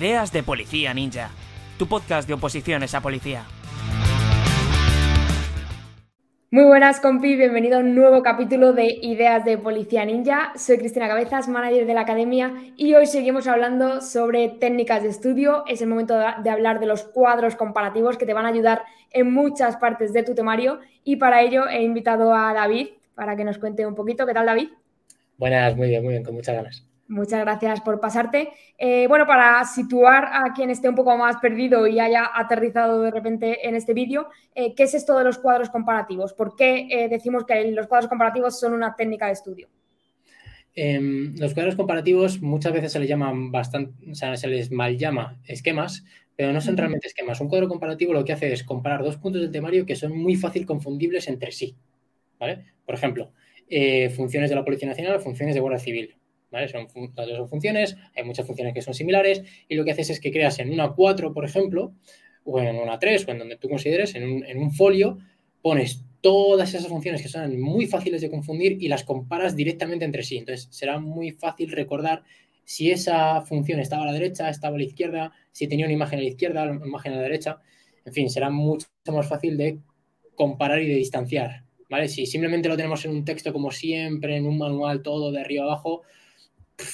Ideas de Policía Ninja, tu podcast de oposiciones a policía. Muy buenas, compi, bienvenido a un nuevo capítulo de Ideas de Policía Ninja. Soy Cristina Cabezas, manager de la academia, y hoy seguimos hablando sobre técnicas de estudio. Es el momento de hablar de los cuadros comparativos que te van a ayudar en muchas partes de tu temario. Y para ello he invitado a David para que nos cuente un poquito. ¿Qué tal, David? Buenas, muy bien, muy bien, con muchas ganas. Muchas gracias por pasarte. Eh, bueno, para situar a quien esté un poco más perdido y haya aterrizado de repente en este vídeo, eh, ¿qué es esto de los cuadros comparativos? ¿Por qué eh, decimos que los cuadros comparativos son una técnica de estudio? Em, los cuadros comparativos muchas veces se les llaman bastante, o sea, se les mal llama esquemas, pero no son realmente esquemas. Un cuadro comparativo lo que hace es comparar dos puntos del temario que son muy fácil confundibles entre sí. ¿vale? Por ejemplo, funciones de la Policía Nacional, funciones de Guardia Civil son, son funciones, hay muchas funciones que son similares y lo que haces es que creas en una 4, por ejemplo, o en una 3 o en donde tú consideres, en un, en un folio, pones todas esas funciones que son muy fáciles de confundir y las comparas directamente entre sí. Entonces será muy fácil recordar si esa función estaba a la derecha, estaba a la izquierda, si tenía una imagen a la izquierda, una imagen a la derecha. En fin, será mucho más fácil de comparar y de distanciar. ¿vale? Si simplemente lo tenemos en un texto como siempre, en un manual todo de arriba abajo,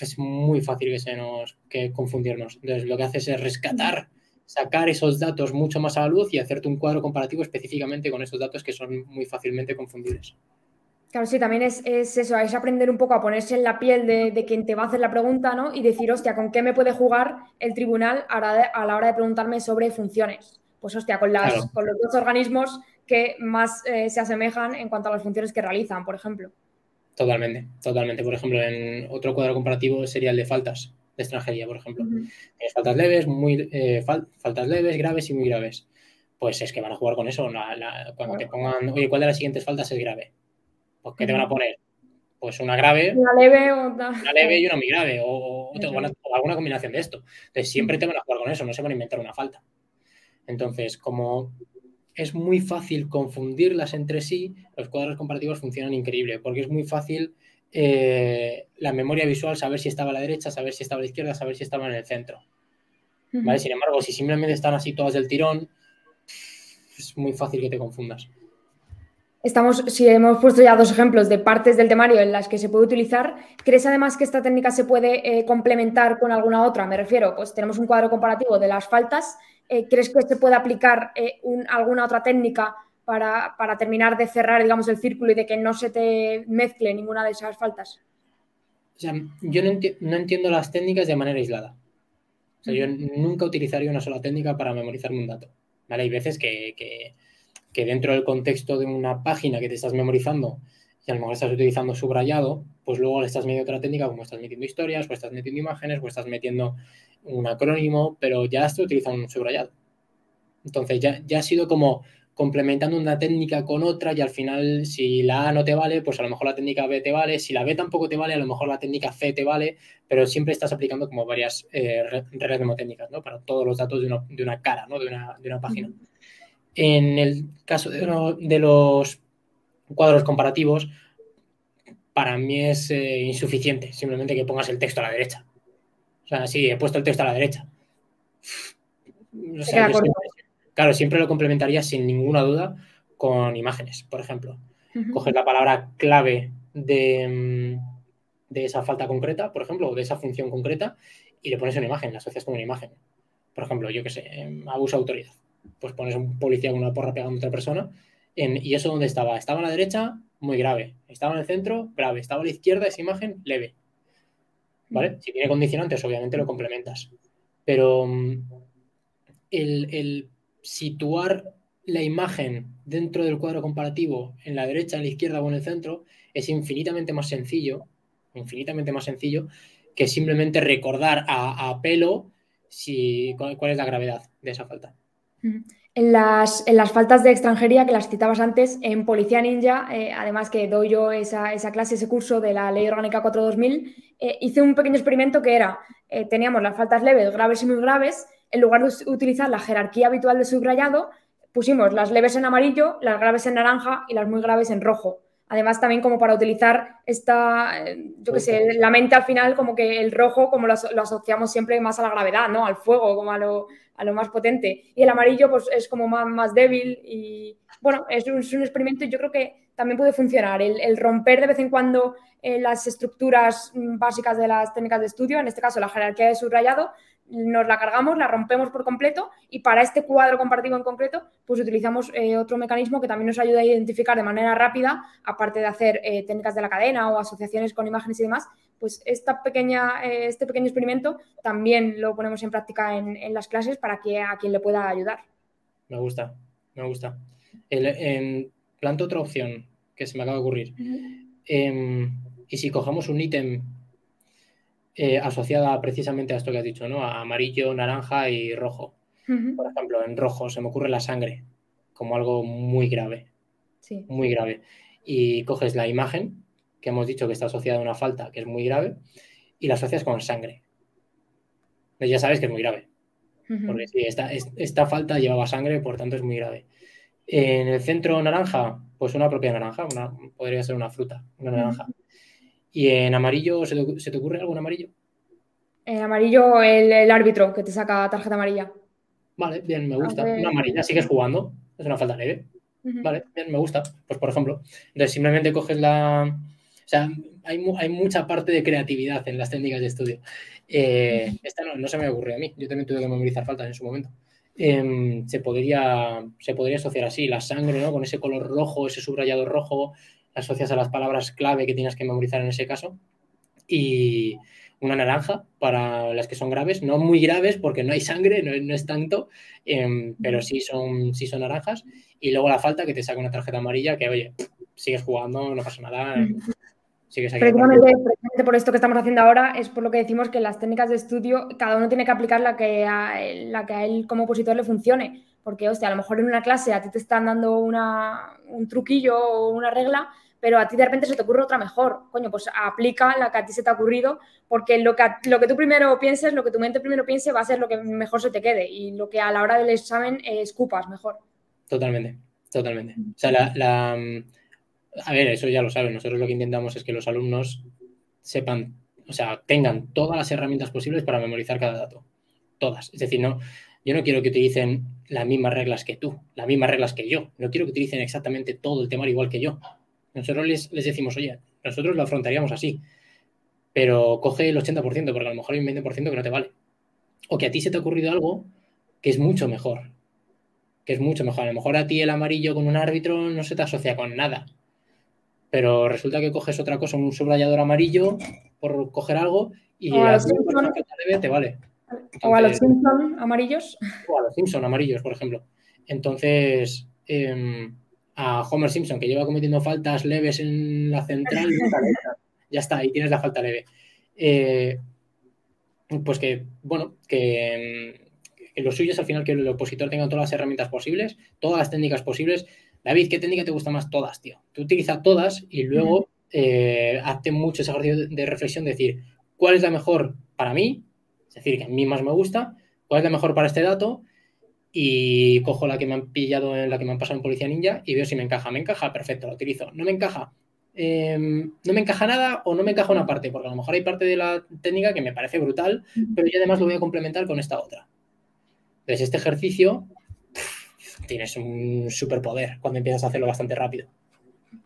es muy fácil que se nos que confundirnos. Entonces, lo que haces es rescatar, sacar esos datos mucho más a la luz y hacerte un cuadro comparativo específicamente con esos datos que son muy fácilmente confundibles. Claro, sí, también es, eso, es aprender un poco a ponerse en la piel de, quien te va a hacer la pregunta, ¿no? Y decir, hostia, ¿con qué me puede jugar el tribunal a la, hora de preguntarme sobre funciones? Pues, hostia, con, las, con los dos organismos que más eh, se asemejan en cuanto a las funciones que realizan, por ejemplo. Totalmente, totalmente. Por ejemplo, en otro cuadro comparativo sería el de faltas de extranjería, por ejemplo. Tienes faltas leves, muy eh, faltas leves, graves y muy graves. Pues es que van a jugar con eso. cuando te pongan, oye, ¿cuál de las siguientes faltas es grave? Pues ¿qué te van a poner? Pues una grave, una leve, o una leve y una muy grave, o, o alguna combinación de esto. Entonces siempre te van a jugar con eso, no se van a inventar una falta. Entonces, como es muy fácil confundirlas entre sí, los cuadros comparativos funcionan increíble, porque es muy fácil eh, la memoria visual saber si estaba a la derecha, saber si estaba a la izquierda, saber si estaba en el centro. Sin embargo, si simplemente están así todas del tirón, es muy fácil que te confundas. Estamos, si hemos puesto ya dos ejemplos de partes del temario en las que se puede utilizar, ¿crees además que esta técnica se puede eh, complementar con alguna otra? Me refiero, pues tenemos un cuadro comparativo de las faltas eh, ¿crees que se puede aplicar eh, alguna otra técnica para, terminar de cerrar, digamos, el círculo y de que no se te mezcle ninguna de esas faltas? O sea, yo no, entiendo las técnicas de manera aislada. O sea, yo nunca utilizaría una sola técnica para memorizarme un dato. ¿vale? Hay veces que, que, dentro del contexto de una página que te estás memorizando y a lo mejor estás utilizando subrayado, pues luego le estás metiendo otra técnica como estás metiendo historias, o estás metiendo imágenes, o estás metiendo un acrónimo, pero ya estoy utilizando un subrayado. Entonces ya, ya ha sido como complementando una técnica con otra y al final si la A no te vale, pues a lo mejor la técnica B te vale, si la B tampoco te vale, a lo mejor la técnica C te vale, pero siempre estás aplicando como varias eh, reglas mnemotécnicas, ¿no? Para todos los datos de una, de una cara, ¿no? De una, de una, página. En el caso de, de, los cuadros comparativos, para mí es eh, insuficiente simplemente que pongas el texto a la derecha. O sea, sí, he puesto el texto a la derecha. claro, siempre lo complementaría sin ninguna duda con imágenes, por ejemplo. Coges la palabra clave de, de, esa falta concreta, por ejemplo, o de esa función concreta, y le pones una imagen, la asocias con una imagen. Por ejemplo, yo qué sé, abuso de autoridad. Pues pones un policía con una porra pegando a otra persona. ¿Y eso dónde estaba? Estaba a la derecha, muy grave. Estaba en el centro, grave. Estaba a la izquierda, esa imagen, leve. ¿vale? Si tiene condicionantes, obviamente lo complementas. Pero mm, el, situar la imagen dentro del cuadro comparativo en la derecha, en la izquierda o en el centro es infinitamente más sencillo, infinitamente más sencillo que simplemente recordar a, pelo si, cuál, es la gravedad de esa falta. En las, en las, faltas de extranjería que las citabas antes, en Policía Ninja, eh, además que doy yo esa, esa, clase, ese curso de la Ley Orgánica 4-2000, eh, hice un pequeño experimento que era, eh, teníamos las faltas leves, graves y muy graves, en lugar de utilizar la jerarquía habitual de subrayado, pusimos las leves en amarillo, las graves en naranja y las muy graves en rojo. Además, también como para utilizar esta, eh, yo qué sé, la mente al final, como que el rojo, como lo, asociamos siempre más a la gravedad, ¿no? Al fuego, como a lo, más potente. Y el amarillo, pues es como más, más débil y, bueno, es un, experimento y yo creo que también puede funcionar. El, romper de vez en cuando eh, las estructuras mm, básicas de las técnicas de estudio, en este caso la jerarquía de subrayado, nos la cargamos, la rompemos por completo y para este cuadro comparativo en concreto, pues utilizamos eh, otro mecanismo que también nos ayuda a identificar de manera rápida, aparte de hacer eh, técnicas de la cadena o asociaciones con imágenes y demás, pues esta pequeña, eh, este pequeño experimento también lo ponemos en práctica en, las clases para que a quien le pueda ayudar. Me gusta, me gusta. El, planto otra opción que se me acaba de ocurrir. Em, y si cogemos un ítem eh, asociada precisamente a esto que has dicho, ¿no? A amarillo, naranja y rojo. Por ejemplo, en rojo se me ocurre la sangre como algo muy grave. Sí. Muy grave. Y coges la imagen que hemos dicho que está asociada a una falta que es muy grave y la asocias con sangre. Ya sabes que es muy grave. Porque esta, esta, falta llevaba sangre, por tanto es muy grave. En el centro naranja, pues una propia naranja, una, podría ser una fruta, una naranja. ¿Y en amarillo, ¿se te, ocurre algo en amarillo? En amarillo, el, árbitro que te saca tarjeta amarilla. Vale, bien, me gusta. Una amarilla, sigues jugando, es una falta leve. Vale, bien, me gusta. Pues por ejemplo, entonces simplemente coges la. O sea, hay, hay mucha parte de creatividad en las técnicas de estudio. Eh, esta no, se me ocurrió a mí, yo también tuve que memorizar faltas en su momento. Em, se, podría, se podría asociar así, la sangre, ¿no? Con ese color rojo, ese subrayado rojo, asocias a las palabras clave que tienes que memorizar en ese caso. Y una naranja para las que son graves, no muy graves porque no hay sangre, no, es tanto, em, pero sí son, sí son naranjas. Y luego la falta que te saca una tarjeta amarilla que, oye, sigues jugando, no pasa nada. Sigues precisamente, por esto que estamos haciendo ahora es por lo que decimos que las técnicas de estudio, cada uno tiene que aplicar la que la que a él como opositor le funcione. Porque, hostia, a lo mejor en una clase a ti te están dando un truquillo o una regla, pero a ti de repente se te ocurre otra mejor. Coño, pues aplica la que a ti se te ha ocurrido, porque lo que, lo que tú primero pienses, lo que tu mente primero piense, va a ser lo que mejor se te quede y lo que a la hora del examen escupas mejor. Totalmente, totalmente. O sea, la, A ver, eso ya lo saben. Nosotros lo que intentamos es que los alumnos sepan, o sea, tengan todas las herramientas posibles para memorizar cada dato. Todas. Es decir, no, yo no quiero que utilicen las mismas reglas que tú, las mismas reglas que yo. No quiero que utilicen exactamente todo el temario igual que yo. Nosotros les, decimos, oye, nosotros lo afrontaríamos así, pero coge el 80%, porque a lo mejor hay un 20% que no te vale. O que a ti se te ha ocurrido algo que es mucho mejor. Que es mucho mejor. A lo mejor a ti el amarillo con un árbitro no se te asocia con nada. Pero resulta que coges otra cosa, un subrayador amarillo, por coger algo, y a, te vale o a los Simpson amarillos. O a los Simpson amarillos, por ejemplo. Entonces, em, a Homer Simpson, que lleva cometiendo faltas leves en la central, ya está, ahí tienes la falta leve. Eh, pues que, bueno, que, que, lo suyo es al final que el opositor tenga todas las herramientas posibles, todas las técnicas posibles. David, ¿qué técnica te gusta más? Todas, tío. Tú utiliza todas y luego eh, hazte mucho ese ejercicio de reflexión, de decir, ¿cuál es la mejor para mí? Es decir, que a mí más me gusta, cuál es la mejor para este dato y cojo la que me han pillado, en la que me han pasado en Policía Ninja y veo si me encaja. Me encaja, perfecto, lo utilizo. No me encaja, em, no me encaja nada o no me encaja una parte, porque a lo mejor hay parte de la técnica que me parece brutal, pero yo además lo voy a complementar con esta otra. Entonces, este ejercicio tienes un superpoder cuando empiezas a hacerlo bastante rápido.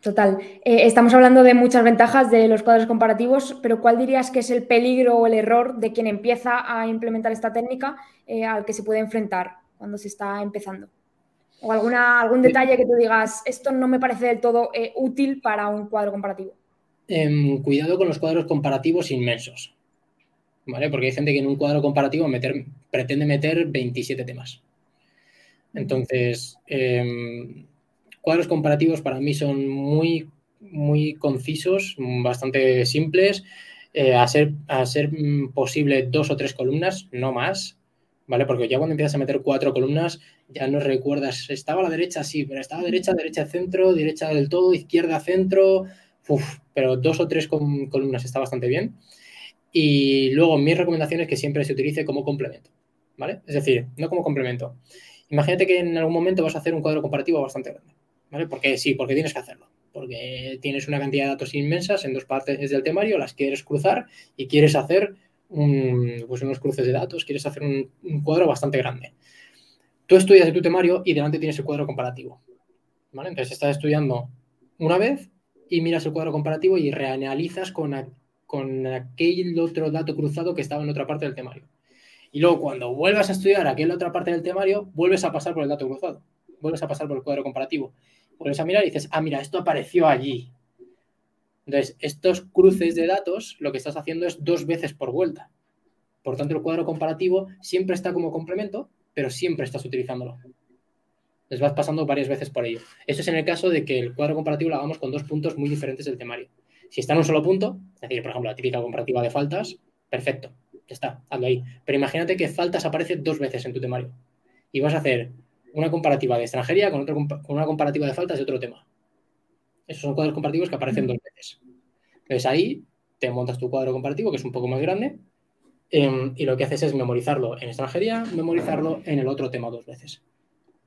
Total. Eh, estamos hablando de muchas ventajas de los cuadros comparativos, pero ¿cuál dirías que es el peligro o el error de quien empieza a implementar esta técnica eh, al que se puede enfrentar cuando se está empezando? ¿O alguna, algún detalle que tú digas, esto no me parece del todo eh, útil para un cuadro comparativo? Em, cuidado con los cuadros comparativos inmensos, ¿vale? Porque hay gente que en un cuadro comparativo pretende meter 27 temas. Entonces, em, cuadros comparativos para mí son muy, muy concisos, bastante simples. Eh, a, ser, a ser mm, posible dos o tres columnas, no más, ¿vale? Porque ya cuando empiezas a meter cuatro columnas, ya no recuerdas, estaba a la derecha, sí, pero estaba a derecha, derecha, centro, derecha del todo, izquierda, centro, uf, pero dos o tres columnas está bastante bien. Y luego mi recomendación es que siempre se utilice como complemento, ¿vale? Es decir, no como complemento. Imagínate que en algún momento vas a hacer un cuadro comparativo bastante grande. Porque sí, porque tienes que hacerlo. porque tienes una cantidad de datos inmensas en dos partes del temario, las quieres cruzar y quieres hacer pues unos cruces de datos, quieres hacer un, cuadro bastante grande. Tú estudias de tu temario y delante tienes el cuadro comparativo. Entonces estás estudiando una vez y miras el cuadro comparativo y reanalizas con, con aquel otro dato cruzado que estaba en otra parte del temario. Y luego cuando vuelvas a estudiar aquella otra parte del temario, vuelves a pasar por el dato cruzado, vuelves a pasar por el cuadro comparativo. Vuelves a mirar y dices, ah, mira, esto apareció allí. Entonces, estos cruces de datos lo que estás haciendo es dos veces por vuelta. Por tanto, el cuadro comparativo siempre está como complemento, pero siempre estás utilizándolo. Les vas pasando varias veces por ello. Eso es en el caso de que el cuadro comparativo lo hagamos con dos puntos muy diferentes del temario. Si está en un solo punto, es decir, por ejemplo, la típica comparativa de faltas, perfecto, ya está, hazlo ahí. Pero imagínate que faltas aparece dos veces en tu temario y vas a hacer una comparativa de extranjería con, otro, con una comparativa de faltas de otro tema. Esos son cuadros comparativos que aparecen dos veces. Entonces ahí te montas tu cuadro comparativo, que es un poco más grande, em, y lo que haces es memorizarlo en extranjería, memorizarlo en el otro tema dos veces.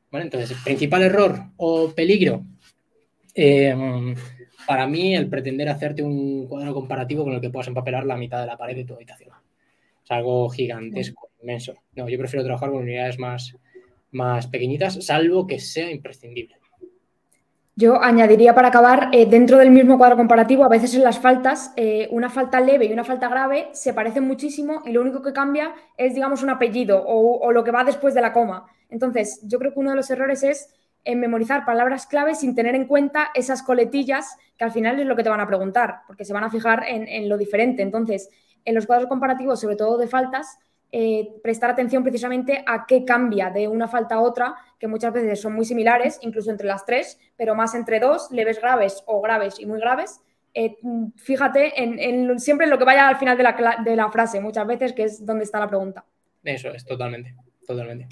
¿Vale? Entonces, principal error o peligro, em, para mí el pretender hacerte un cuadro comparativo con el que puedas empapelar la mitad de la pared de tu habitación. Es algo gigantesco, inmenso. No, yo prefiero trabajar con unidades más, más pequeñitas, salvo que sea imprescindible. Yo añadiría para acabar, eh, dentro del mismo cuadro comparativo, a veces en las faltas, eh, una falta leve y una falta grave se parecen muchísimo y lo único que cambia es, digamos, un apellido o, lo que va después de la coma. Entonces, yo creo que uno de los errores es eh, memorizar palabras clave sin tener en cuenta esas coletillas que al final es lo que te van a preguntar, porque se van a fijar en, en lo diferente. Entonces, en los cuadros comparativos, sobre todo de faltas, eh, prestar atención precisamente a qué cambia de una falta a otra, que muchas veces son muy similares, incluso entre las tres, pero más entre dos, leves graves o graves y muy graves. Eh, fíjate en, siempre en lo que vaya al final de la, de la frase, muchas veces, que es donde está la pregunta. Eso es, totalmente, totalmente.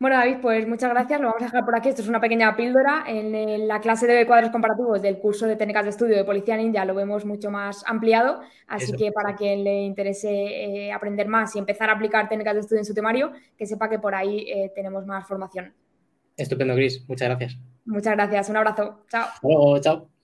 Bueno, David, pues muchas gracias. Lo vamos a dejar por aquí. Esto es una pequeña píldora. En, la clase de cuadros comparativos del curso de técnicas de estudio de Policía Ninja lo vemos mucho más ampliado. Así que para quien le interese eh, aprender más y empezar a aplicar técnicas de estudio en su temario, que sepa que por ahí eh, tenemos más formación. Estupendo, Gris. Muchas gracias. Muchas gracias. Un abrazo. Chao. chao.